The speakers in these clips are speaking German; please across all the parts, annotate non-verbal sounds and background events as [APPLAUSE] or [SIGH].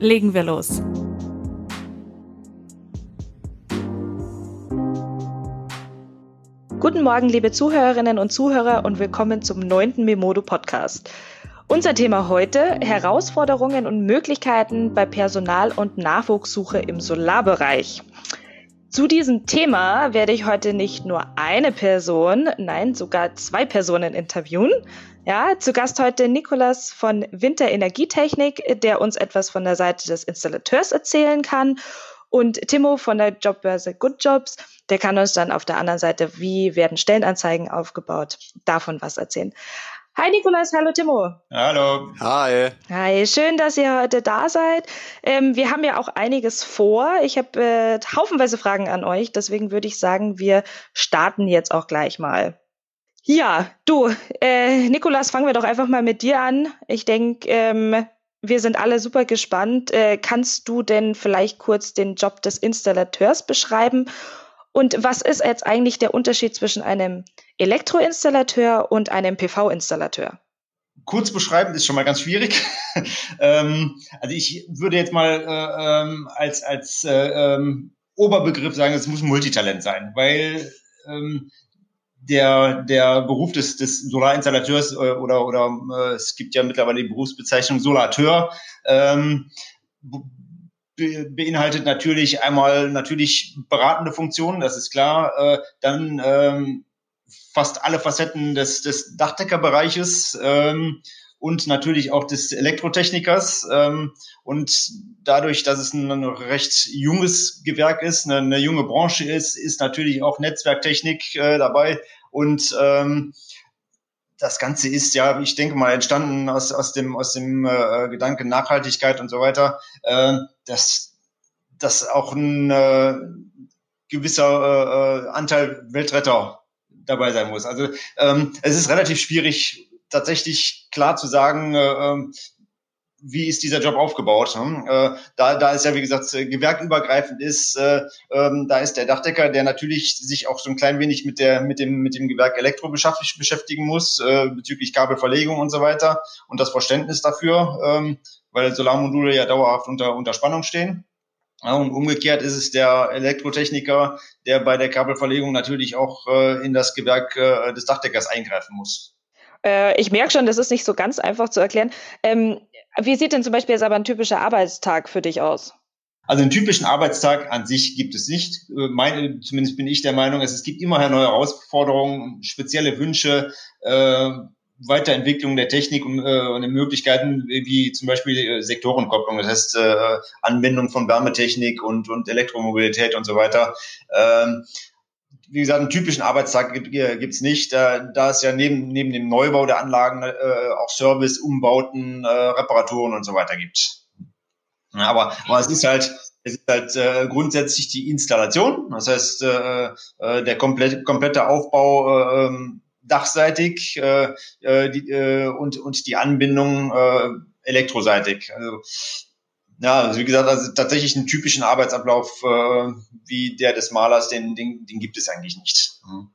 Legen wir los. Guten Morgen, liebe Zuhörerinnen und Zuhörer und willkommen zum neunten Memodo Podcast. Unser Thema heute, Herausforderungen und Möglichkeiten bei Personal- und Nachwuchssuche im Solarbereich. Zu diesem Thema werde ich heute nicht nur eine Person, nein, sogar zwei Personen interviewen. Ja, zu Gast heute Nikolas von Winter Energietechnik, der uns etwas von der Seite des Installateurs erzählen kann. Und Timo von der Jobbörse Good Jobs, der kann uns dann auf der anderen Seite, wie werden Stellenanzeigen aufgebaut, davon was erzählen. Hi Nikolas, hallo Timo. Hallo. Hi. Hi, schön, dass ihr heute da seid. Ähm, wir haben ja auch einiges vor. Ich habe äh, haufenweise Fragen an euch, deswegen würde ich sagen, wir starten jetzt auch gleich mal. Ja, du, äh, Nikolas, fangen wir doch einfach mal mit dir an. Ich denke, ähm, wir sind alle super gespannt. Äh, kannst du denn vielleicht kurz den Job des Installateurs beschreiben? Und was ist jetzt eigentlich der Unterschied zwischen einem Elektroinstallateur und einem PV-Installateur? Kurz beschreiben ist schon mal ganz schwierig. [LAUGHS] ähm, also ich würde jetzt mal äh, ähm, als, als äh, ähm, Oberbegriff sagen, es muss Multitalent sein, weil ähm, der, der Beruf des, des Solarinstallateurs äh, oder, oder äh, es gibt ja mittlerweile die Berufsbezeichnung Solateur, ähm, be beinhaltet natürlich einmal natürlich beratende Funktionen, das ist klar, äh, dann ähm, fast alle Facetten des, des Dachdeckerbereiches ähm, und natürlich auch des Elektrotechnikers. Ähm, und dadurch, dass es ein recht junges Gewerk ist, eine, eine junge Branche ist, ist natürlich auch Netzwerktechnik äh, dabei. Und ähm, das Ganze ist ja, ich denke mal, entstanden aus, aus dem, aus dem äh, Gedanken Nachhaltigkeit und so weiter, äh, dass, dass auch ein äh, gewisser äh, Anteil Weltretter dabei sein muss. Also ähm, es ist relativ schwierig, tatsächlich klar zu sagen, äh, ähm, wie ist dieser Job aufgebaut? Äh, da, da ist ja, wie gesagt, gewerkübergreifend ist, äh, ähm, da ist der Dachdecker, der natürlich sich auch so ein klein wenig mit der, mit dem, mit dem Gewerk Elektro beschäftigen muss, äh, bezüglich Kabelverlegung und so weiter und das Verständnis dafür, ähm, weil Solarmodule ja dauerhaft unter, unter Spannung stehen. Ja, und umgekehrt ist es der Elektrotechniker, der bei der Kabelverlegung natürlich auch äh, in das Gewerk äh, des Dachdeckers eingreifen muss. Äh, ich merke schon, das ist nicht so ganz einfach zu erklären. Ähm, wie sieht denn zum Beispiel jetzt aber ein typischer Arbeitstag für dich aus? Also einen typischen Arbeitstag an sich gibt es nicht. Äh, meine, zumindest bin ich der Meinung, es gibt immer neue Herausforderungen, spezielle Wünsche, äh, Weiterentwicklung der Technik und, äh, und den Möglichkeiten, wie zum Beispiel äh, Sektorenkopplung, das heißt äh, Anwendung von Wärmetechnik und, und Elektromobilität und so weiter. Ähm, wie gesagt, einen typischen Arbeitstag gibt es nicht, da, da es ja neben, neben dem Neubau der Anlagen äh, auch Service, Umbauten, äh, Reparaturen und so weiter gibt. Ja, aber, aber es ist halt, es ist halt äh, grundsätzlich die Installation, das heißt äh, äh, der komplette, komplette Aufbau äh, dachseitig äh, äh, die, äh, und, und die Anbindung äh, elektroseitig. Also ja, also wie gesagt, also tatsächlich einen typischen Arbeitsablauf äh, wie der des Malers, den, den, den gibt es eigentlich nicht. Mhm.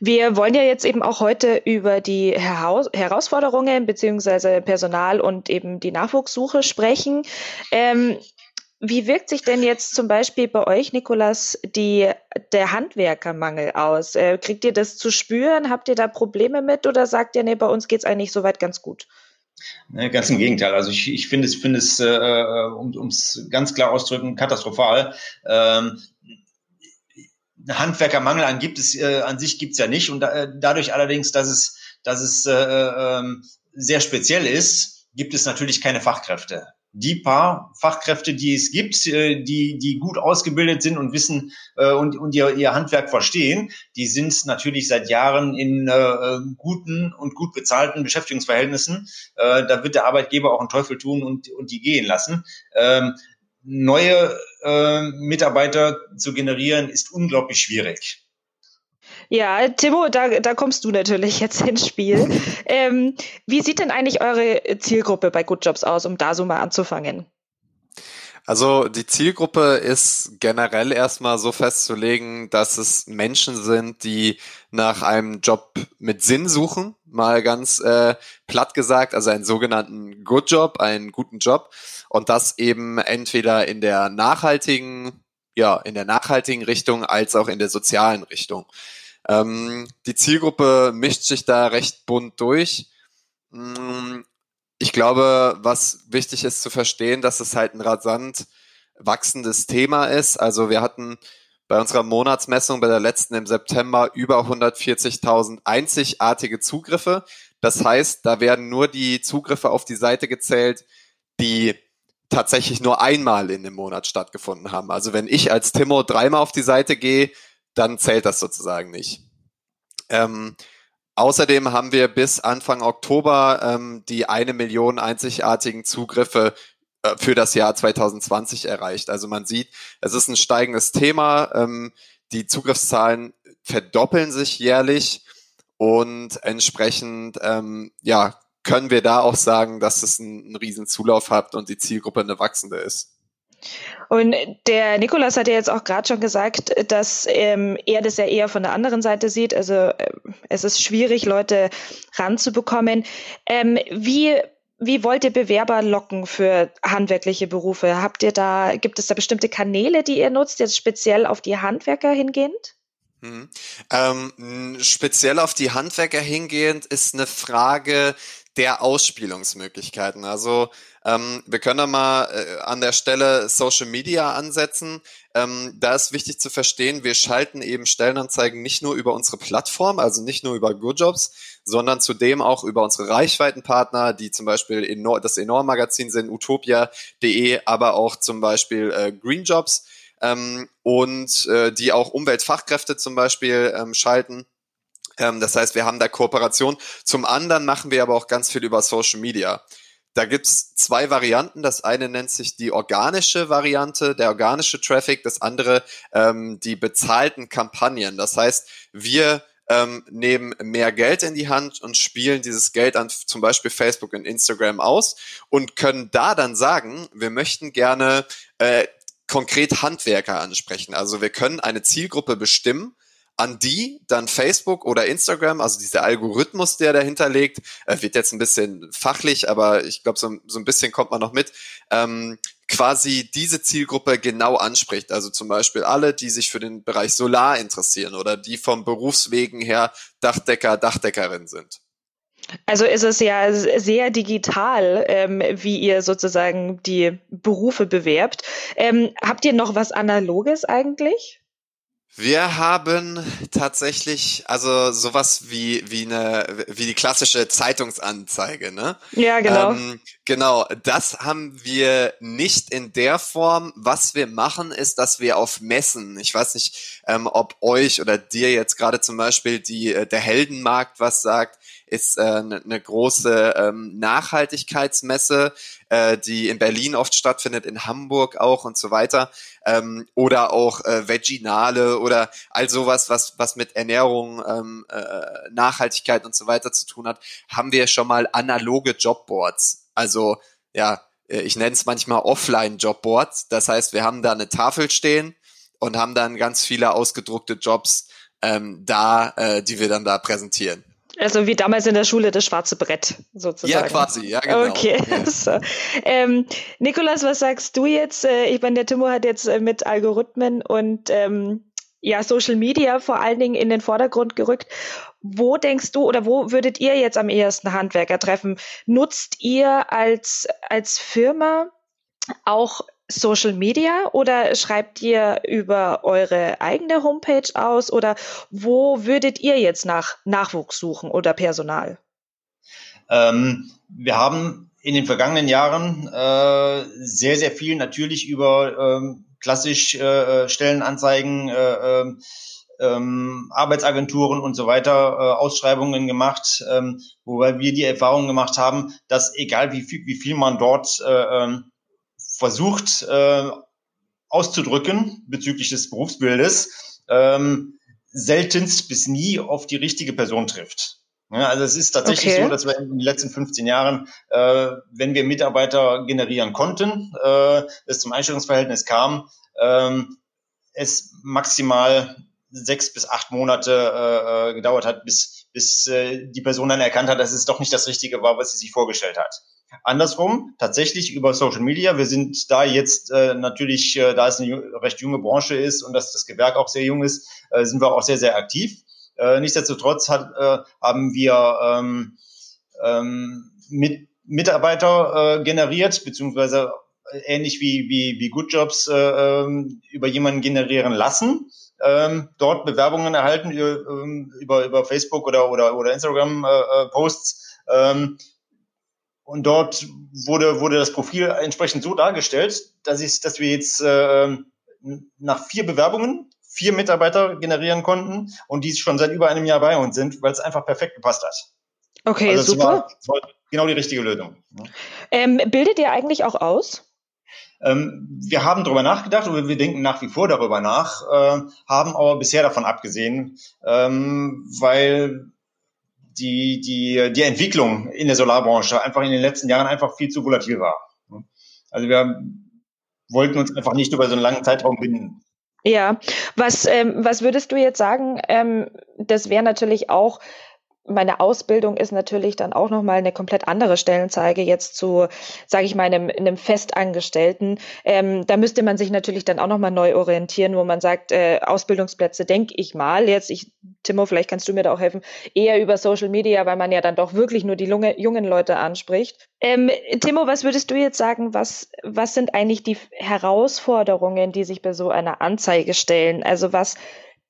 Wir wollen ja jetzt eben auch heute über die Herausforderungen beziehungsweise Personal und eben die Nachwuchssuche sprechen. Ähm, wie wirkt sich denn jetzt zum Beispiel bei euch, Nikolas, die, der Handwerkermangel aus? Äh, kriegt ihr das zu spüren? Habt ihr da Probleme mit oder sagt ihr, nee, bei uns geht's eigentlich soweit ganz gut? Ne, ganz im Gegenteil. Also ich, ich finde es, finde es, äh, um es ganz klar auszudrücken, katastrophal. Ähm, Handwerkermangel an gibt es äh, an sich gibt's ja nicht und da, äh, dadurch allerdings, dass es, dass es äh, äh, sehr speziell ist, gibt es natürlich keine Fachkräfte. Die paar Fachkräfte, die es gibt, äh, die, die gut ausgebildet sind und wissen äh, und, und ihr, ihr Handwerk verstehen, die sind natürlich seit Jahren in äh, guten und gut bezahlten Beschäftigungsverhältnissen. Äh, da wird der Arbeitgeber auch einen Teufel tun und, und die gehen lassen. Ähm, neue äh, Mitarbeiter zu generieren, ist unglaublich schwierig. Ja, Timo, da, da kommst du natürlich jetzt ins Spiel. [LAUGHS] ähm, wie sieht denn eigentlich eure Zielgruppe bei Good Jobs aus, um da so mal anzufangen? Also die Zielgruppe ist generell erstmal so festzulegen, dass es Menschen sind, die nach einem Job mit Sinn suchen, mal ganz äh, platt gesagt, also einen sogenannten Good Job, einen guten Job und das eben entweder in der nachhaltigen, ja, in der nachhaltigen Richtung als auch in der sozialen Richtung. Ähm, die Zielgruppe mischt sich da recht bunt durch. Mm, ich glaube, was wichtig ist zu verstehen, dass es halt ein rasant wachsendes Thema ist. Also wir hatten bei unserer Monatsmessung, bei der letzten im September, über 140.000 einzigartige Zugriffe. Das heißt, da werden nur die Zugriffe auf die Seite gezählt, die tatsächlich nur einmal in dem Monat stattgefunden haben. Also wenn ich als Timo dreimal auf die Seite gehe, dann zählt das sozusagen nicht. Ähm, außerdem haben wir bis Anfang Oktober ähm, die eine Million einzigartigen Zugriffe äh, für das Jahr 2020 erreicht. Also man sieht, es ist ein steigendes Thema. Ähm, die Zugriffszahlen verdoppeln sich jährlich und entsprechend ähm, ja können wir da auch sagen, dass es einen, einen riesen Zulauf hat und die Zielgruppe eine wachsende ist. Und der Nikolas hat ja jetzt auch gerade schon gesagt, dass ähm, er das ja eher von der anderen Seite sieht. Also äh, es ist schwierig, Leute ranzubekommen. Ähm, wie wie wollt ihr Bewerber locken für handwerkliche Berufe? Habt ihr da, gibt es da bestimmte Kanäle, die ihr nutzt, jetzt speziell auf die Handwerker hingehend? Hm. Ähm, speziell auf die Handwerker hingehend ist eine Frage der Ausspielungsmöglichkeiten. Also ähm, wir können da mal äh, an der Stelle Social Media ansetzen. Ähm, da ist wichtig zu verstehen, wir schalten eben Stellenanzeigen nicht nur über unsere Plattform, also nicht nur über GoodJobs, sondern zudem auch über unsere Reichweitenpartner, die zum Beispiel Enor das Enorm-Magazin sind, utopia.de, aber auch zum Beispiel äh, Greenjobs ähm, und äh, die auch Umweltfachkräfte zum Beispiel ähm, schalten. Ähm, das heißt, wir haben da Kooperation. Zum anderen machen wir aber auch ganz viel über Social Media. Da gibt's zwei Varianten. Das eine nennt sich die organische Variante, der organische Traffic, das andere ähm, die bezahlten Kampagnen. Das heißt, wir ähm, nehmen mehr Geld in die Hand und spielen dieses Geld an zum Beispiel Facebook und Instagram aus und können da dann sagen, wir möchten gerne äh, konkret Handwerker ansprechen. Also wir können eine Zielgruppe bestimmen an die dann Facebook oder Instagram, also dieser Algorithmus, der dahinter liegt, äh, wird jetzt ein bisschen fachlich, aber ich glaube, so, so ein bisschen kommt man noch mit, ähm, quasi diese Zielgruppe genau anspricht. Also zum Beispiel alle, die sich für den Bereich Solar interessieren oder die vom Berufswegen her Dachdecker, Dachdeckerin sind. Also ist es ja sehr digital, ähm, wie ihr sozusagen die Berufe bewerbt. Ähm, habt ihr noch was Analoges eigentlich? Wir haben tatsächlich also sowas wie wie eine wie die klassische Zeitungsanzeige, ne? Ja, genau. Ähm, genau, das haben wir nicht in der Form. Was wir machen, ist, dass wir auf Messen, ich weiß nicht, ähm, ob euch oder dir jetzt gerade zum Beispiel die äh, der Heldenmarkt was sagt, ist äh, eine ne große ähm, Nachhaltigkeitsmesse, äh, die in Berlin oft stattfindet, in Hamburg auch und so weiter. Ähm, oder auch äh, Veginale oder all sowas, was, was mit Ernährung, ähm, äh, Nachhaltigkeit und so weiter zu tun hat, haben wir schon mal analoge Jobboards. Also ja, äh, ich nenne es manchmal Offline-Jobboards. Das heißt, wir haben da eine Tafel stehen und haben dann ganz viele ausgedruckte Jobs ähm, da, äh, die wir dann da präsentieren. Also wie damals in der Schule das schwarze Brett sozusagen. Ja, quasi, ja, genau. Okay. Ja. [LAUGHS] so. ähm, Nikolas, was sagst du jetzt? Äh, ich meine, der Timo hat jetzt äh, mit Algorithmen und ähm, ja, Social Media vor allen Dingen in den Vordergrund gerückt. Wo denkst du oder wo würdet ihr jetzt am ehesten Handwerker treffen? Nutzt ihr als, als Firma auch Social Media oder schreibt ihr über eure eigene Homepage aus oder wo würdet ihr jetzt nach Nachwuchs suchen oder Personal? Ähm, wir haben in den vergangenen Jahren äh, sehr, sehr viel natürlich über ähm, klassisch äh, Stellenanzeigen, äh, ähm, ähm, Arbeitsagenturen und so weiter äh, Ausschreibungen gemacht, ähm, wobei wir die Erfahrung gemacht haben, dass egal wie viel, wie viel man dort äh, ähm, versucht äh, auszudrücken bezüglich des Berufsbildes, ähm, seltenst bis nie auf die richtige Person trifft. Ja, also es ist tatsächlich okay. so, dass wir in den letzten 15 Jahren, äh, wenn wir Mitarbeiter generieren konnten, äh, es zum Einstellungsverhältnis kam, ähm, es maximal sechs bis acht Monate äh, äh, gedauert hat, bis, bis äh, die Person dann erkannt hat, dass es doch nicht das Richtige war, was sie sich vorgestellt hat. Andersrum, tatsächlich über Social Media. Wir sind da jetzt äh, natürlich, äh, da es eine recht junge Branche ist und dass das Gewerk auch sehr jung ist, äh, sind wir auch sehr, sehr aktiv. Äh, nichtsdestotrotz hat, äh, haben wir ähm, ähm, mit Mitarbeiter äh, generiert, beziehungsweise ähnlich wie, wie, wie Good Jobs äh, ähm, über jemanden generieren lassen ähm, dort Bewerbungen erhalten ähm, über, über Facebook oder, oder, oder Instagram-Posts. Äh, äh ähm, und dort wurde, wurde das Profil entsprechend so dargestellt, dass, ich, dass wir jetzt äh, nach vier Bewerbungen vier Mitarbeiter generieren konnten und die schon seit über einem Jahr bei uns sind, weil es einfach perfekt gepasst hat. Okay, also super. War, war genau die richtige Lösung. Ähm, bildet ihr eigentlich auch aus? Ähm, wir haben darüber nachgedacht oder wir denken nach wie vor darüber nach, äh, haben aber bisher davon abgesehen, ähm, weil die, die, die Entwicklung in der Solarbranche einfach in den letzten Jahren einfach viel zu volatil war. Also wir wollten uns einfach nicht über so einen langen Zeitraum binden. Ja, was, ähm, was würdest du jetzt sagen? Ähm, das wäre natürlich auch meine Ausbildung ist natürlich dann auch nochmal eine komplett andere Stellenzeige jetzt zu, sage ich mal, einem, einem Festangestellten. Ähm, da müsste man sich natürlich dann auch nochmal neu orientieren, wo man sagt, äh, Ausbildungsplätze, denke ich mal, jetzt, ich, Timo, vielleicht kannst du mir da auch helfen, eher über Social Media, weil man ja dann doch wirklich nur die Lunge, jungen Leute anspricht. Ähm, Timo, was würdest du jetzt sagen, was, was sind eigentlich die Herausforderungen, die sich bei so einer Anzeige stellen? Also was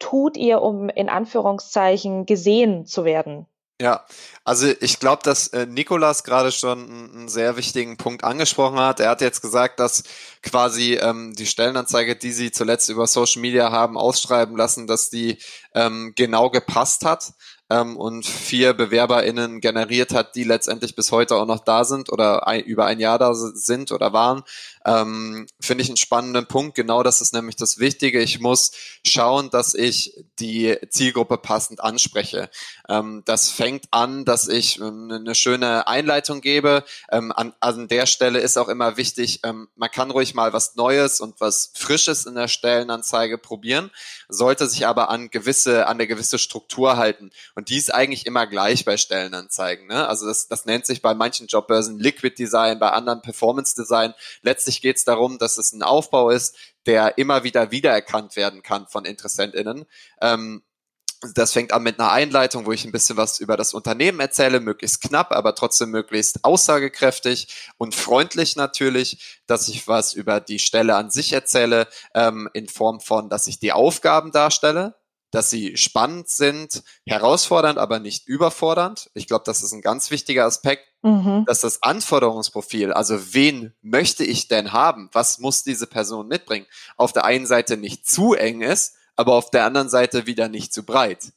tut ihr, um in Anführungszeichen gesehen zu werden? Ja, also ich glaube, dass äh, Nikolas gerade schon einen sehr wichtigen Punkt angesprochen hat. Er hat jetzt gesagt, dass quasi ähm, die Stellenanzeige, die sie zuletzt über Social Media haben ausschreiben lassen, dass die ähm, genau gepasst hat ähm, und vier BewerberInnen generiert hat, die letztendlich bis heute auch noch da sind oder ein, über ein Jahr da sind oder waren, ähm, finde ich einen spannenden Punkt. Genau das ist nämlich das Wichtige. Ich muss schauen, dass ich die Zielgruppe passend anspreche. Ähm, das fängt an, dass ich ähm, eine schöne Einleitung gebe. Ähm, an, an der Stelle ist auch immer wichtig, ähm, man kann ruhig mal was Neues und was Frisches in der Stellenanzeige probieren, sollte sich aber an gewisse, an eine gewisse Struktur halten. Die ist eigentlich immer gleich bei Stellenanzeigen. Ne? Also das, das nennt sich bei manchen Jobbörsen Liquid Design, bei anderen Performance Design. Letztlich geht es darum, dass es ein Aufbau ist, der immer wieder wiedererkannt werden kann von InteressentInnen. Ähm, das fängt an mit einer Einleitung, wo ich ein bisschen was über das Unternehmen erzähle, möglichst knapp, aber trotzdem möglichst aussagekräftig und freundlich natürlich, dass ich was über die Stelle an sich erzähle, ähm, in Form von, dass ich die Aufgaben darstelle, dass sie spannend sind, herausfordernd, aber nicht überfordernd. Ich glaube, das ist ein ganz wichtiger Aspekt, mhm. dass das Anforderungsprofil, also wen möchte ich denn haben, was muss diese Person mitbringen, auf der einen Seite nicht zu eng ist, aber auf der anderen Seite wieder nicht zu breit.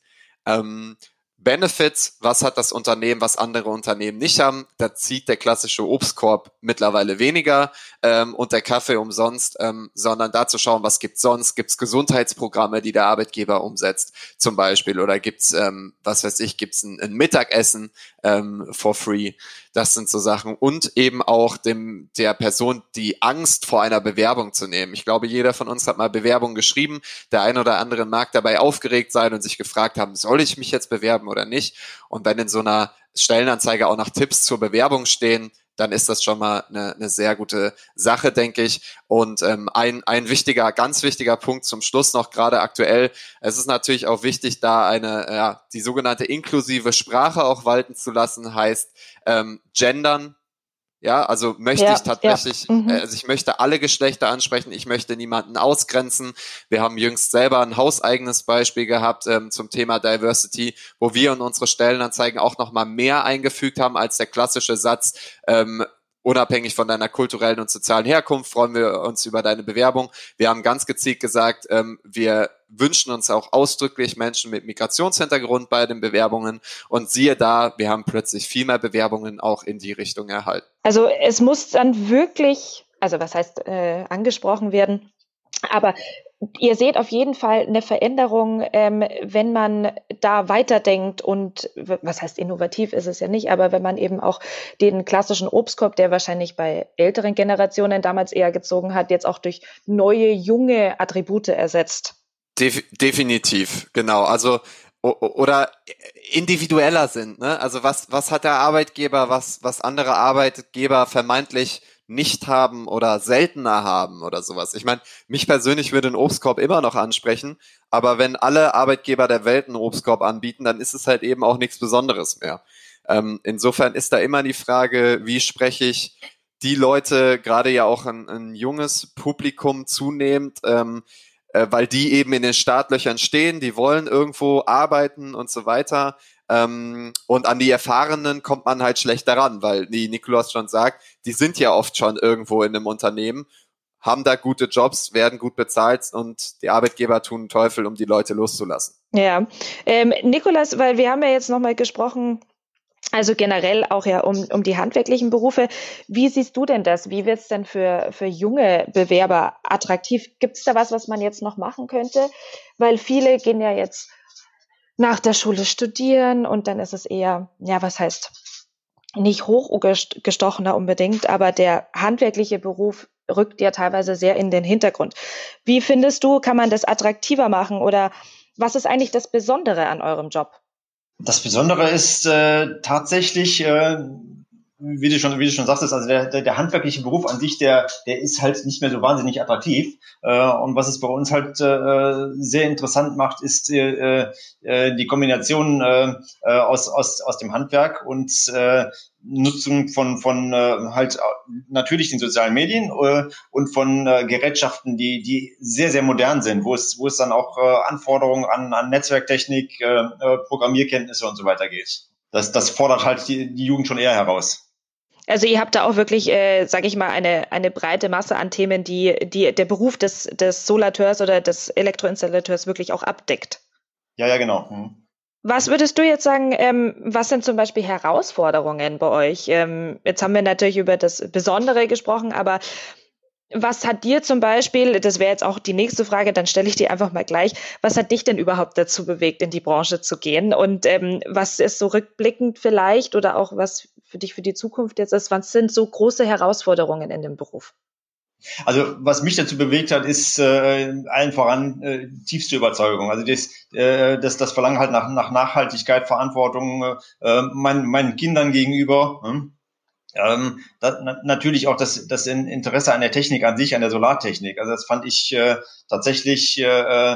Ähm, Benefits, was hat das Unternehmen, was andere Unternehmen nicht haben? Da zieht der klassische Obstkorb mittlerweile weniger ähm, und der Kaffee umsonst, ähm, sondern da zu schauen, was gibt's sonst? Gibt's Gesundheitsprogramme, die der Arbeitgeber umsetzt, zum Beispiel, oder gibt's, ähm, was weiß ich, gibt's ein, ein Mittagessen ähm, for free? Das sind so Sachen und eben auch dem der Person die Angst vor einer Bewerbung zu nehmen. Ich glaube, jeder von uns hat mal Bewerbung geschrieben. Der eine oder andere mag dabei aufgeregt sein und sich gefragt haben, soll ich mich jetzt bewerben oder nicht? Und wenn in so einer Stellenanzeige auch nach Tipps zur Bewerbung stehen, dann ist das schon mal eine, eine sehr gute Sache, denke ich. Und ähm, ein, ein wichtiger, ganz wichtiger Punkt zum Schluss noch gerade aktuell. Es ist natürlich auch wichtig, da eine, ja, die sogenannte inklusive Sprache auch walten zu lassen, heißt ähm, gendern, ja, also möchte ja, ich tatsächlich, ja. mhm. Äh, also ich möchte alle Geschlechter ansprechen, ich möchte niemanden ausgrenzen. Wir haben jüngst selber ein hauseigenes Beispiel gehabt ähm, zum Thema Diversity, wo wir in unsere Stellenanzeigen auch nochmal mehr eingefügt haben als der klassische Satz, ähm, unabhängig von deiner kulturellen und sozialen Herkunft freuen wir uns über deine Bewerbung. Wir haben ganz gezielt gesagt, ähm, wir wünschen uns auch ausdrücklich Menschen mit Migrationshintergrund bei den Bewerbungen. Und siehe da, wir haben plötzlich viel mehr Bewerbungen auch in die Richtung erhalten. Also es muss dann wirklich, also was heißt äh, angesprochen werden, aber ihr seht auf jeden Fall eine Veränderung, ähm, wenn man da weiterdenkt und was heißt innovativ ist es ja nicht, aber wenn man eben auch den klassischen Obstkorb, der wahrscheinlich bei älteren Generationen damals eher gezogen hat, jetzt auch durch neue, junge Attribute ersetzt. Def definitiv, genau. Also oder individueller sind. Ne? Also was, was hat der Arbeitgeber, was, was andere Arbeitgeber vermeintlich nicht haben oder seltener haben oder sowas. Ich meine, mich persönlich würde ein Obstkorb immer noch ansprechen, aber wenn alle Arbeitgeber der Welt einen Obstkorb anbieten, dann ist es halt eben auch nichts Besonderes mehr. Ähm, insofern ist da immer die Frage, wie spreche ich die Leute, gerade ja auch ein, ein junges Publikum zunehmend, ähm, äh, weil die eben in den Startlöchern stehen, die wollen irgendwo arbeiten und so weiter. Ähm, und an die Erfahrenen kommt man halt schlecht daran, weil, wie Nikolaus schon sagt, die sind ja oft schon irgendwo in einem Unternehmen, haben da gute Jobs, werden gut bezahlt und die Arbeitgeber tun Teufel, um die Leute loszulassen. Ja, ähm, Nikolas, weil wir haben ja jetzt nochmal gesprochen, also generell auch ja um, um die handwerklichen Berufe. Wie siehst du denn das? Wie wird es denn für, für junge Bewerber attraktiv? Gibt es da was, was man jetzt noch machen könnte? Weil viele gehen ja jetzt nach der Schule studieren und dann ist es eher, ja, was heißt, nicht hochgestochener unbedingt, aber der handwerkliche Beruf rückt ja teilweise sehr in den Hintergrund. Wie findest du, kann man das attraktiver machen oder was ist eigentlich das Besondere an eurem Job? Das Besondere ist äh, tatsächlich, äh, wie du schon, wie du schon sagtest, also der, der, der handwerkliche Beruf an sich, der, der ist halt nicht mehr so wahnsinnig attraktiv. Äh, und was es bei uns halt äh, sehr interessant macht, ist äh, äh, die Kombination äh, äh aus, aus, aus dem Handwerk und äh, Nutzung von, von äh, halt natürlich den sozialen Medien äh, und von äh, Gerätschaften, die, die sehr, sehr modern sind, wo es, wo es dann auch äh, Anforderungen an, an Netzwerktechnik, äh, äh Programmierkenntnisse und so weiter geht. Das, das fordert halt die, die Jugend schon eher heraus. Also ihr habt da auch wirklich, äh, sage ich mal, eine, eine breite Masse an Themen, die, die der Beruf des, des Solateurs oder des Elektroinstallateurs wirklich auch abdeckt. Ja, ja, genau. Mhm. Was würdest du jetzt sagen, ähm, was sind zum Beispiel Herausforderungen bei euch? Ähm, jetzt haben wir natürlich über das Besondere gesprochen, aber was hat dir zum Beispiel, das wäre jetzt auch die nächste Frage, dann stelle ich dir einfach mal gleich, was hat dich denn überhaupt dazu bewegt, in die Branche zu gehen? Und ähm, was ist so rückblickend vielleicht oder auch was für dich für die Zukunft jetzt ist, was sind so große Herausforderungen in dem Beruf? Also was mich dazu bewegt hat, ist äh, allen voran äh, tiefste Überzeugung. Also das, äh, das, das Verlangen halt nach, nach Nachhaltigkeit, Verantwortung äh, mein, meinen Kindern gegenüber. Hm? Ähm, das, na, natürlich auch das, das Interesse an der Technik an sich, an der Solartechnik. Also das fand ich äh, tatsächlich, äh,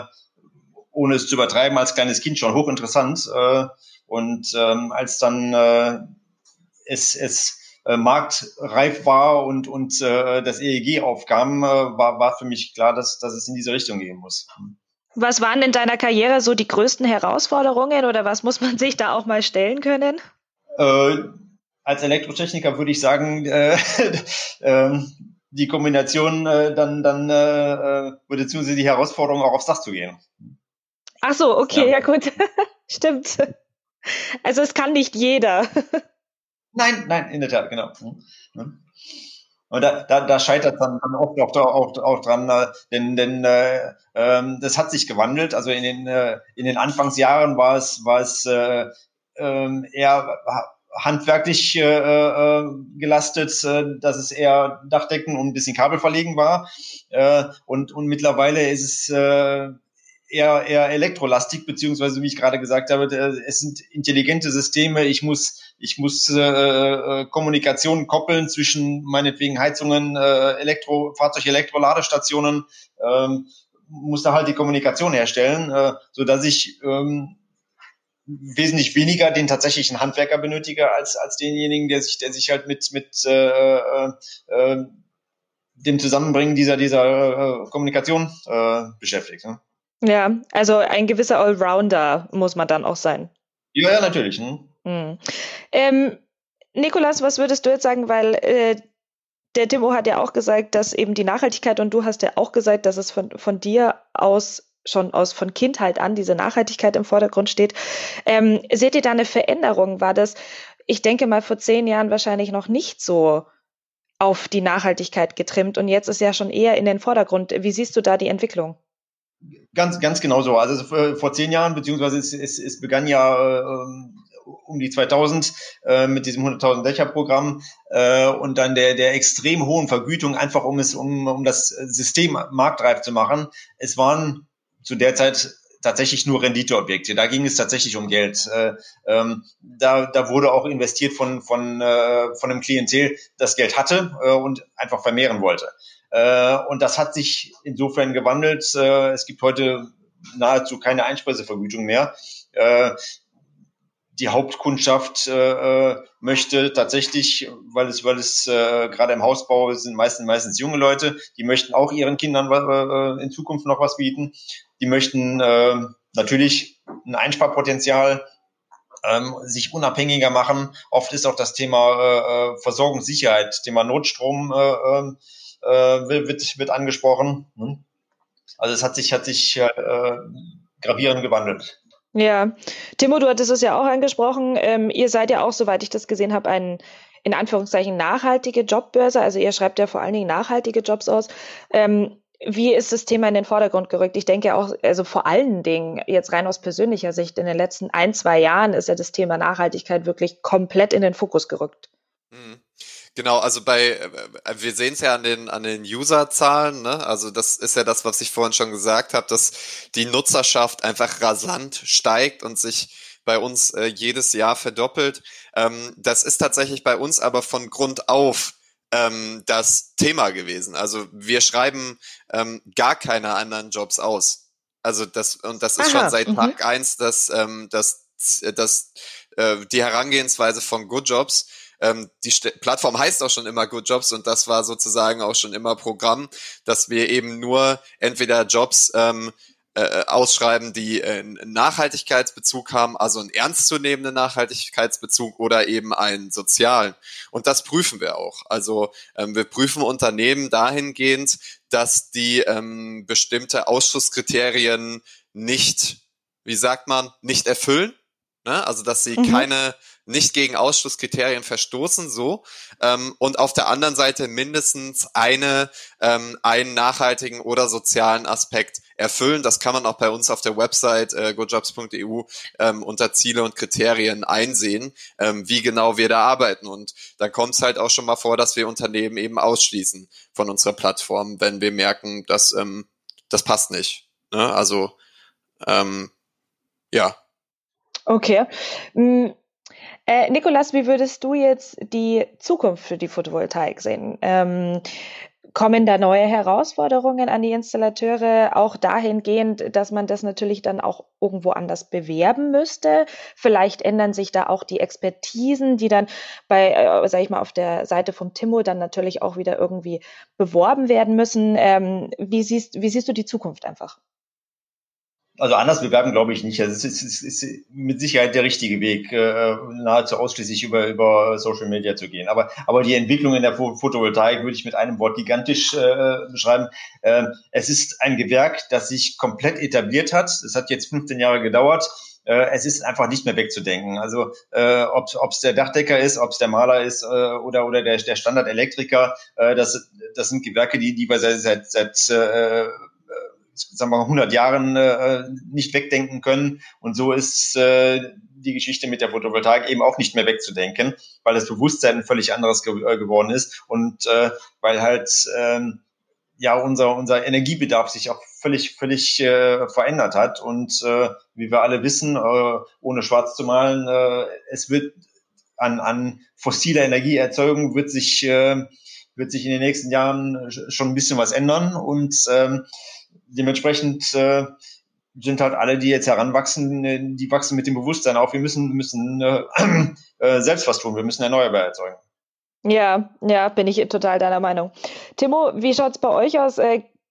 ohne es zu übertreiben, als kleines Kind schon hochinteressant. Äh, und ähm, als dann äh, es, es äh, marktreif war und, und äh, das EEG aufkam, äh, war, war für mich klar, dass, dass es in diese Richtung gehen muss. Was waren in deiner Karriere so die größten Herausforderungen oder was muss man sich da auch mal stellen können? Äh, als Elektrotechniker würde ich sagen, [LAUGHS] äh, äh, die Kombination äh, dann, dann äh, äh beziehungsweise die Herausforderung auch aufs Dach zu gehen. Ach so, okay, ja, ja gut. [LAUGHS] Stimmt. Also es kann nicht jeder. [LAUGHS] Nein, nein, in der Tat, genau. Mhm. Mhm. Und da, da, da scheitert dann, dann oft auch, auch, auch dran, äh, denn, denn äh, ähm, das hat sich gewandelt. Also in den, äh, in den Anfangsjahren war es, war es äh, äh, eher handwerklich äh, gelastet, äh, dass es eher Dachdecken und ein bisschen Kabel verlegen war. Äh, und, und mittlerweile ist es äh, eher, eher elektrolastig, beziehungsweise wie ich gerade gesagt habe, es sind intelligente Systeme. Ich muss, ich muss äh, äh, Kommunikation koppeln zwischen meinetwegen Heizungen, äh, Elektro, Fahrzeug-Elektroladestationen, ähm, muss da halt die Kommunikation herstellen, äh, so dass ich ähm, wesentlich weniger den tatsächlichen Handwerker benötige als als denjenigen, der sich der sich halt mit mit äh, äh, äh dem Zusammenbringen dieser dieser äh, Kommunikation äh, beschäftigt. Ne? Ja, also ein gewisser Allrounder muss man dann auch sein. Ja, ja, natürlich. Hm? Hm. Ähm, Nikolas, was würdest du jetzt sagen, weil äh, der Timo hat ja auch gesagt, dass eben die Nachhaltigkeit und du hast ja auch gesagt, dass es von, von dir aus schon aus von Kindheit an diese Nachhaltigkeit im Vordergrund steht. Ähm, seht ihr da eine Veränderung? War das, ich denke mal, vor zehn Jahren wahrscheinlich noch nicht so auf die Nachhaltigkeit getrimmt und jetzt ist ja schon eher in den Vordergrund. Wie siehst du da die Entwicklung? Ganz, ganz genau so. Also vor zehn Jahren, beziehungsweise es, es, es begann ja äh, um die 2000 äh, mit diesem 100.000 Dächer Programm äh, und dann der, der extrem hohen Vergütung, einfach um es, um, um das System marktreif zu machen. Es waren zu der Zeit tatsächlich nur Renditeobjekte. Da ging es tatsächlich um Geld. Äh, ähm, da, da wurde auch investiert von, von, äh, von einem Klientel, das Geld hatte äh, und einfach vermehren wollte. Äh, und das hat sich insofern gewandelt. Äh, es gibt heute nahezu keine Einspeisevergütung mehr. Äh, die Hauptkundschaft möchte tatsächlich, weil es, weil es gerade im Hausbau sind meistens, meistens junge Leute, die möchten auch ihren Kindern in Zukunft noch was bieten. Die möchten natürlich ein Einsparpotenzial ähm, sich unabhängiger machen. Oft ist auch das Thema äh Versorgungssicherheit, Thema Notstrom äh, ähm, äh, wird, wird angesprochen. Hm? Also es hat sich, hat sich äh, gravierend gewandelt. Ja, Timo, du hattest es ja auch angesprochen. Ähm, ihr seid ja auch, soweit ich das gesehen habe, ein in Anführungszeichen nachhaltige Jobbörse. Also ihr schreibt ja vor allen Dingen nachhaltige Jobs aus. Ähm, wie ist das Thema in den Vordergrund gerückt? Ich denke auch, also vor allen Dingen, jetzt rein aus persönlicher Sicht, in den letzten ein, zwei Jahren ist ja das Thema Nachhaltigkeit wirklich komplett in den Fokus gerückt. Mhm. Genau, also bei, äh, wir sehen es ja an den, an den User-Zahlen, ne? Also das ist ja das, was ich vorhin schon gesagt habe, dass die Nutzerschaft einfach rasant steigt und sich bei uns äh, jedes Jahr verdoppelt. Ähm, das ist tatsächlich bei uns aber von Grund auf ähm, das Thema gewesen. Also wir schreiben ähm, gar keine anderen Jobs aus. Also das, und das ist Aha, schon seit Tag mhm. eins, dass, ähm, dass, dass äh, die Herangehensweise von Good Jobs ähm, die St Plattform heißt auch schon immer Good Jobs und das war sozusagen auch schon immer Programm, dass wir eben nur entweder Jobs ähm, äh, ausschreiben, die äh, einen Nachhaltigkeitsbezug haben, also einen ernstzunehmenden Nachhaltigkeitsbezug oder eben einen sozialen. Und das prüfen wir auch. Also ähm, wir prüfen Unternehmen dahingehend, dass die ähm, bestimmte Ausschusskriterien nicht, wie sagt man, nicht erfüllen. Ne? Also dass sie mhm. keine nicht gegen Ausschlusskriterien verstoßen, so. Ähm, und auf der anderen Seite mindestens eine, ähm, einen nachhaltigen oder sozialen Aspekt erfüllen. Das kann man auch bei uns auf der Website äh, gojobs.eu ähm, unter Ziele und Kriterien einsehen, ähm, wie genau wir da arbeiten. Und dann kommt es halt auch schon mal vor, dass wir Unternehmen eben ausschließen von unserer Plattform, wenn wir merken, dass ähm, das passt nicht. Ne? Also ähm, ja. Okay. Äh, Nikolas, wie würdest du jetzt die Zukunft für die Photovoltaik sehen? Ähm, kommen da neue Herausforderungen an die Installateure, auch dahingehend, dass man das natürlich dann auch irgendwo anders bewerben müsste? Vielleicht ändern sich da auch die Expertisen, die dann bei, äh, sag ich mal, auf der Seite vom Timo dann natürlich auch wieder irgendwie beworben werden müssen. Ähm, wie, siehst, wie siehst du die Zukunft einfach? Also anders bewerben glaube ich nicht. Also es ist, es ist mit Sicherheit der richtige Weg, äh, nahezu ausschließlich über, über Social Media zu gehen. Aber, aber die Entwicklung in der Photovoltaik würde ich mit einem Wort gigantisch äh, beschreiben. Äh, es ist ein Gewerk, das sich komplett etabliert hat. Es hat jetzt 15 Jahre gedauert äh, es ist einfach nicht mehr wegzudenken. Also äh, ob es der Dachdecker ist, ob es der Maler ist äh, oder oder der, der Standardelektriker, äh, das, das sind Gewerke, die, die wir seit, seit, äh, sagen wir, 100 Jahren äh, nicht wegdenken können. Und so ist äh, die Geschichte mit der Photovoltaik eben auch nicht mehr wegzudenken, weil das Bewusstsein ein völlig anderes ge äh, geworden ist und äh, weil halt ähm, ja unser unser Energiebedarf sich auch völlig völlig äh, verändert hat und äh, wie wir alle wissen, äh, ohne schwarz zu malen, äh, es wird an an fossiler Energieerzeugung wird sich äh, wird sich in den nächsten Jahren schon ein bisschen was ändern und ähm, dementsprechend äh, sind halt alle, die jetzt heranwachsen, äh, die wachsen mit dem Bewusstsein auf, wir müssen, müssen äh, [CLEARS THROAT] äh, selbst was tun, wir müssen Erneuerbare erzeugen. Ja, ja, bin ich total deiner Meinung. Timo, wie schaut's bei euch aus?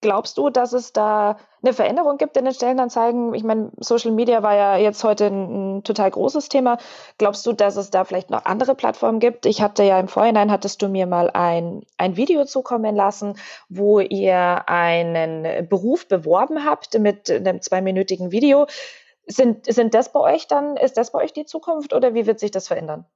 Glaubst du, dass es da eine Veränderung gibt in den Stellenanzeigen? Ich meine, Social Media war ja jetzt heute ein, ein, total großes Thema. Glaubst du, dass es da vielleicht noch andere Plattformen gibt? Ich hatte ja im Vorhinein, hattest du mir mal ein, ein Video zukommen lassen, wo ihr einen Beruf beworben habt mit einem zweiminütigen Video. Sind, sind das bei euch dann, ist das bei euch die Zukunft oder wie wird sich das verändern?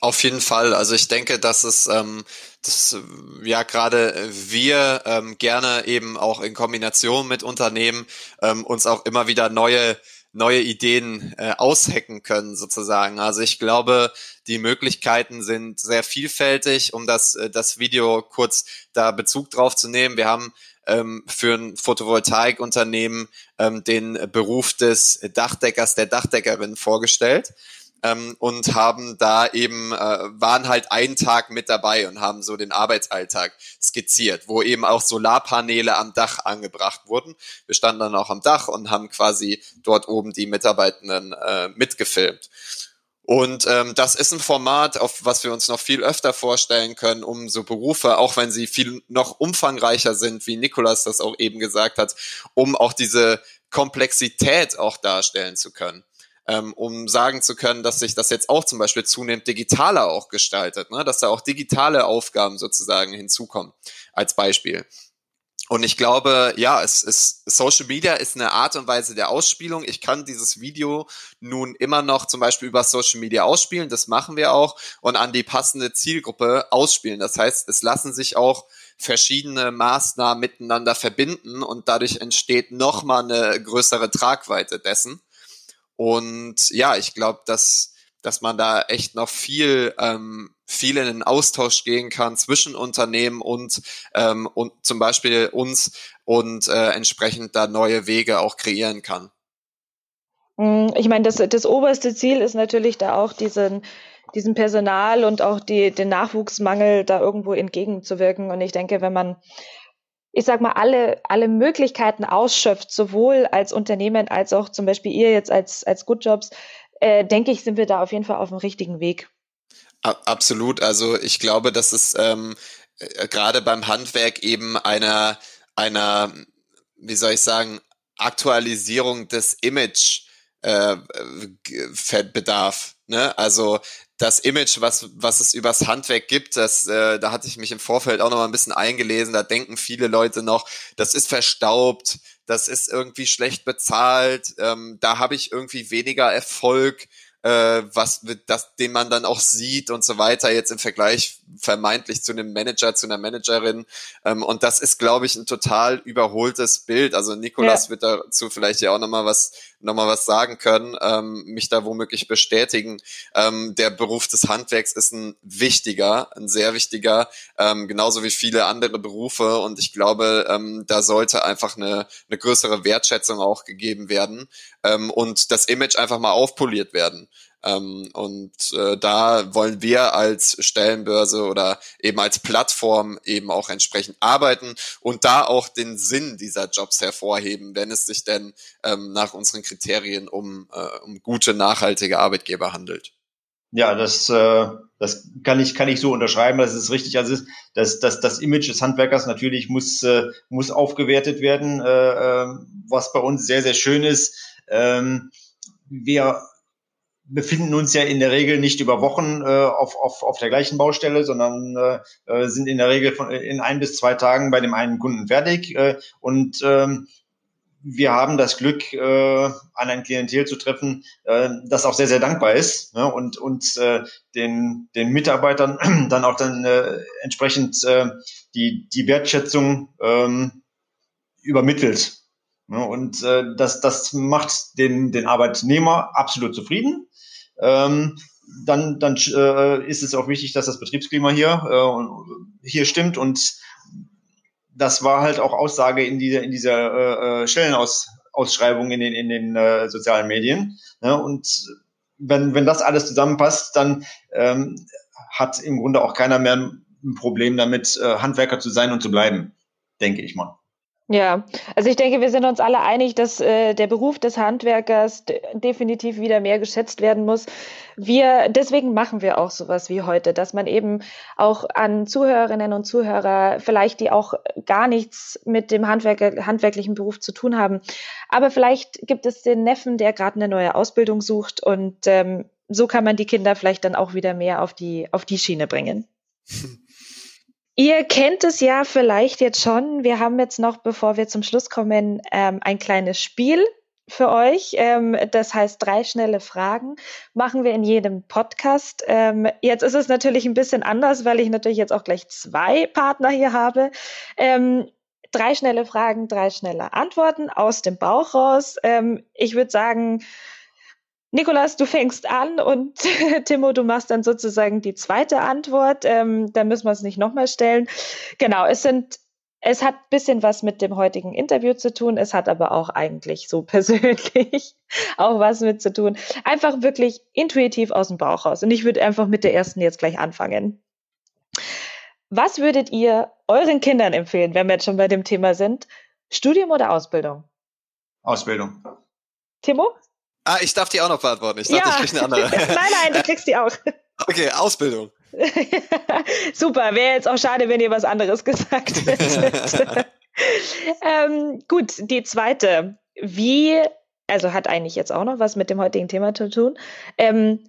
Auf jeden Fall. Also ich denke, dass es, ähm, dass ja gerade wir ähm, gerne eben auch in Kombination mit Unternehmen ähm, uns auch immer wieder neue neue Ideen äh, aushacken können sozusagen. Also ich glaube, die Möglichkeiten sind sehr vielfältig, um das äh, das Video kurz da Bezug drauf zu nehmen. Wir haben ähm, für ein Photovoltaikunternehmen ähm, den Beruf des Dachdeckers, der Dachdeckerin vorgestellt ähm, und haben da eben, äh, waren halt einen Tag mit dabei und haben so den Arbeitsalltag skizziert, wo eben auch Solarpaneele am Dach angebracht wurden. Wir standen dann auch am Dach und haben quasi dort oben die Mitarbeitenden äh, mitgefilmt. Und ähm, das ist ein Format, auf was wir uns noch viel öfter vorstellen können, um so Berufe, auch wenn sie viel noch umfangreicher sind, wie Nikolas das auch eben gesagt hat, um auch diese Komplexität auch darstellen zu können ähm, um sagen zu können, dass sich das jetzt auch zum Beispiel zunehmend digitaler auch gestaltet, ne? dass da auch digitale Aufgaben sozusagen hinzukommen, als Beispiel. Und ich glaube, ja, es ist Social Media ist eine Art und Weise der Ausspielung. Ich kann dieses Video nun immer noch zum Beispiel über Social Media ausspielen, das machen wir auch, und an die passende Zielgruppe ausspielen. Das heißt, es lassen sich auch verschiedene Maßnahmen miteinander verbinden und dadurch entsteht nochmal eine größere Tragweite dessen. Und ja, ich glaube, dass, dass man da echt noch viel, ähm, viel in den Austausch gehen kann zwischen Unternehmen und, ähm, und zum Beispiel uns und äh, entsprechend da neue Wege auch kreieren kann. Mm, ich meine, das, das oberste Ziel ist natürlich da auch diesen, diesem Personal und auch die, den Nachwuchsmangel da irgendwo entgegenzuwirken. Und ich denke, wenn man ich sag mal, alle, alle Möglichkeiten ausschöpft, sowohl als Unternehmen als auch zum Beispiel ihr jetzt als, als Good Jobs, äh, denke ich, sind wir da auf jeden Fall auf dem richtigen Weg. Absolut. Also ich glaube, dass es ähm, äh, gerade beim Handwerk eben einer, einer, wie soll ich sagen, Aktualisierung des Image äh, bedarf. Ne? Also das Image, was, was es übers Handwerk gibt, das, äh, da hatte ich mich im Vorfeld auch noch mal ein bisschen eingelesen. Da denken viele Leute noch, das ist verstaubt, das ist irgendwie schlecht bezahlt, ähm, da habe ich irgendwie weniger Erfolg äh, was das, den man dann auch sieht und so weiter, jetzt im Vergleich vermeintlich zu einem Manager, zu einer Managerin. Ähm, und das ist, glaube ich, ein total überholtes Bild. Also Nikolas ja. wird dazu vielleicht ja auch nochmal was, noch mal was sagen können, ähm, mich da womöglich bestätigen. Ähm, der Beruf des Handwerks ist ein wichtiger, ein sehr wichtiger, ähm, genauso wie viele andere Berufe. Und ich glaube, ähm, da sollte einfach eine, eine größere Wertschätzung auch gegeben werden ähm, und das Image einfach mal aufpoliert werden. Ähm, und äh, da wollen wir als Stellenbörse oder eben als Plattform eben auch entsprechend arbeiten und da auch den Sinn dieser Jobs hervorheben, wenn es sich denn ähm, nach unseren Kriterien um, äh, um gute, nachhaltige Arbeitgeber handelt. Ja, das, äh, das kann ich kann ich so unterschreiben. Das ist richtig. Also das, das, das Image des Handwerkers natürlich muss äh, muss aufgewertet werden, äh, äh, was bei uns sehr sehr schön ist. Ähm, wir befinden uns ja in der Regel nicht über Wochen äh, auf, auf, auf der gleichen Baustelle, sondern äh, äh, sind in der Regel von, in ein bis zwei Tagen bei dem einen Kunden fertig. Äh, und ähm, wir haben das Glück, äh, an ein Klientel zu treffen, äh, das auch sehr, sehr dankbar ist ne, und uns äh, den, den Mitarbeitern [CLEARS THROAT] dann auch dann äh, entsprechend äh, die, die Wertschätzung ähm, übermittelt. Ne, und äh, das, das macht den, den Arbeitnehmer absolut zufrieden. Ähm, dann dann äh, ist es auch wichtig, dass das Betriebsklima hier, äh, hier stimmt. Und das war halt auch Aussage in dieser, in dieser äh, äh Stellenausschreibung in den, in den äh, sozialen Medien. Ne? Und wenn, wenn das alles zusammenpasst, dann ähm, hat im Grunde auch keiner mehr ein Problem damit, äh, Handwerker zu sein und zu bleiben, denke ich mal. Ja, also ich denke, wir sind uns alle einig, dass äh, der Beruf des Handwerkers definitiv wieder mehr geschätzt werden muss. Wir, deswegen machen wir auch sowas wie heute, dass man eben auch an Zuhörerinnen und Zuhörer, vielleicht die auch gar nichts mit dem Handwerker, handwerklichen Beruf zu tun haben, aber vielleicht gibt es den Neffen, der gerade eine neue Ausbildung sucht und ähm, so kann man die Kinder vielleicht dann auch wieder mehr auf die, auf die Schiene bringen. [LAUGHS] Ihr kennt es ja vielleicht jetzt schon. Wir haben jetzt noch, bevor wir zum Schluss kommen, ähm, ein kleines Spiel für euch. Ähm, das heißt, drei schnelle Fragen machen wir in jedem Podcast. Ähm, jetzt ist es natürlich ein bisschen anders, weil ich natürlich jetzt auch gleich zwei Partner hier habe. Ähm, drei schnelle Fragen, drei schnelle Antworten aus dem Bauch raus. Ähm, ich würde sagen, Nikolas, du fängst an und [LAUGHS] Timo, du machst dann sozusagen die zweite Antwort. Ähm, da müssen wir es nicht nochmal stellen. Genau, es sind, es hat ein bisschen was mit dem heutigen Interview zu tun. Es hat aber auch eigentlich so [LAUGHS] persönlich auch was mit zu tun. Einfach wirklich intuitiv aus dem Bauch raus. Und ich würde einfach mit der ersten jetzt gleich anfangen. Was würdet ihr euren Kindern empfehlen, wenn wir jetzt schon bei dem Thema sind? Studium oder Ausbildung? Ausbildung. Timo? Ah, ich darf die auch noch beantworten. Ich dachte, ja. ich kriege eine andere. [LAUGHS] nein, nein, du kriegst die auch. Okay, Ausbildung. [LAUGHS] Super, wäre jetzt auch schade, wenn ihr was anderes gesagt [LAUGHS] hättet. ähm, gut, die zweite. Wie, also hat eigentlich jetzt auch noch was mit dem heutigen Thema zu tun. Ähm,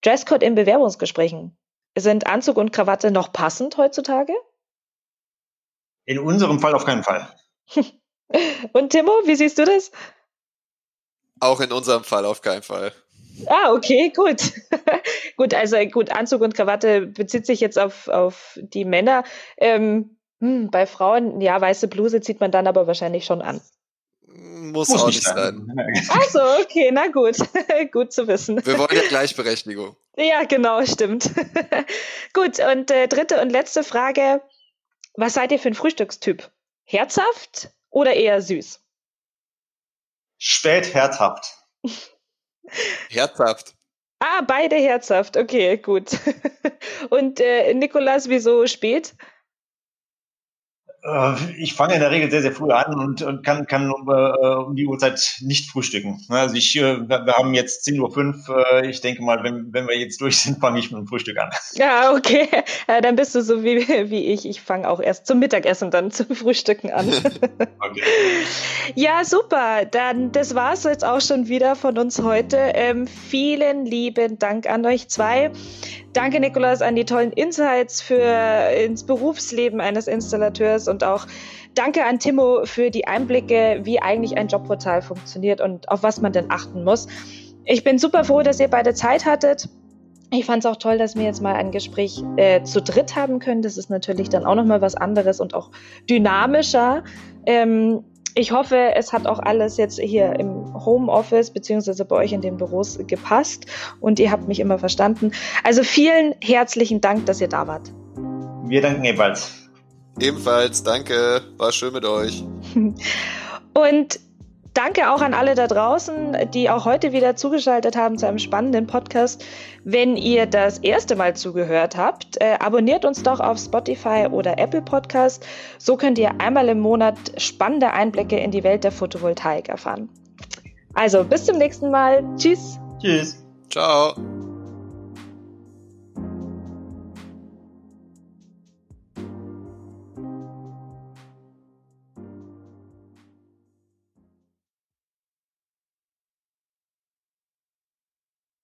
Dresscode in Bewerbungsgesprächen. Sind Anzug und Krawatte noch passend heutzutage? In unserem Fall auf keinen Fall. und Timo, wie siehst du das? Auch in unserem Fall auf keinen Fall. Ah, okay, gut. [LAUGHS] gut, also gut, Anzug und Krawatte bezieht sich jetzt auf, auf die Männer. Ähm, hm, bei Frauen, ja, weiße Bluse zieht man dann aber wahrscheinlich schon an. Muss, Muss auch nicht sein. sein. [LAUGHS] Achso, okay, na gut. [LAUGHS] gut zu wissen. Wir wollen ja Gleichberechtigung. Ja, genau, stimmt. gut, und äh, dritte und letzte Frage. Was seid ihr für ein Frühstückstyp? Herzhaft oder eher süß? Spät herzhaft. [LAUGHS] herzhaft. Ah, beide herzhaft. Okay, gut. [LAUGHS] Und äh, Nikolas, wieso spät? Äh, ich fange in der Regel sehr, sehr früh an und, und kann, kann um, äh, um die Uhrzeit nicht frühstücken. Also ich, äh, wir haben jetzt 10.05 Uhr. Ich denke mal, wenn, wenn wir jetzt durch sind, fange ich mit dem Frühstück an. [LAUGHS] Ja, okay. dann bist du so wie, wie ich. Ich fange auch erst zum Mittagessen dann zum Frühstücken an. okay. [LAUGHS] [LAUGHS] Ja, super. Dann, das war es jetzt auch schon wieder von uns heute. Ähm, vielen lieben Dank an euch zwei. Danke, Nikolas, an die tollen Insights für ins Berufsleben eines Installateurs und auch danke an Timo für die Einblicke, wie eigentlich ein Jobportal funktioniert und auf was man denn achten muss. Ich bin super froh, dass ihr beide Zeit hattet. Ich fand es auch toll, dass wir jetzt mal ein Gespräch äh, zu dritt haben können. Das ist natürlich dann auch nochmal was anderes und auch dynamischer. Ähm, ich hoffe, es hat auch alles jetzt hier im Homeoffice beziehungsweise bei euch in den Büros gepasst und ihr habt mich immer verstanden. Also vielen herzlichen Dank, dass ihr da wart. Wir danken ebenfalls. Ebenfalls, danke. War schön mit euch. und Danke auch an alle da draußen, die auch heute wieder zugeschaltet haben zu einem spannenden Podcast. Wenn ihr das erste Mal zugehört habt, äh, abonniert uns doch auf Spotify oder Apple Podcast. So könnt ihr einmal im Monat spannende Einblicke in die Welt der Photovoltaik erfahren. Also bis zum nächsten Mal. Tschüss. Tschüss. Ciao.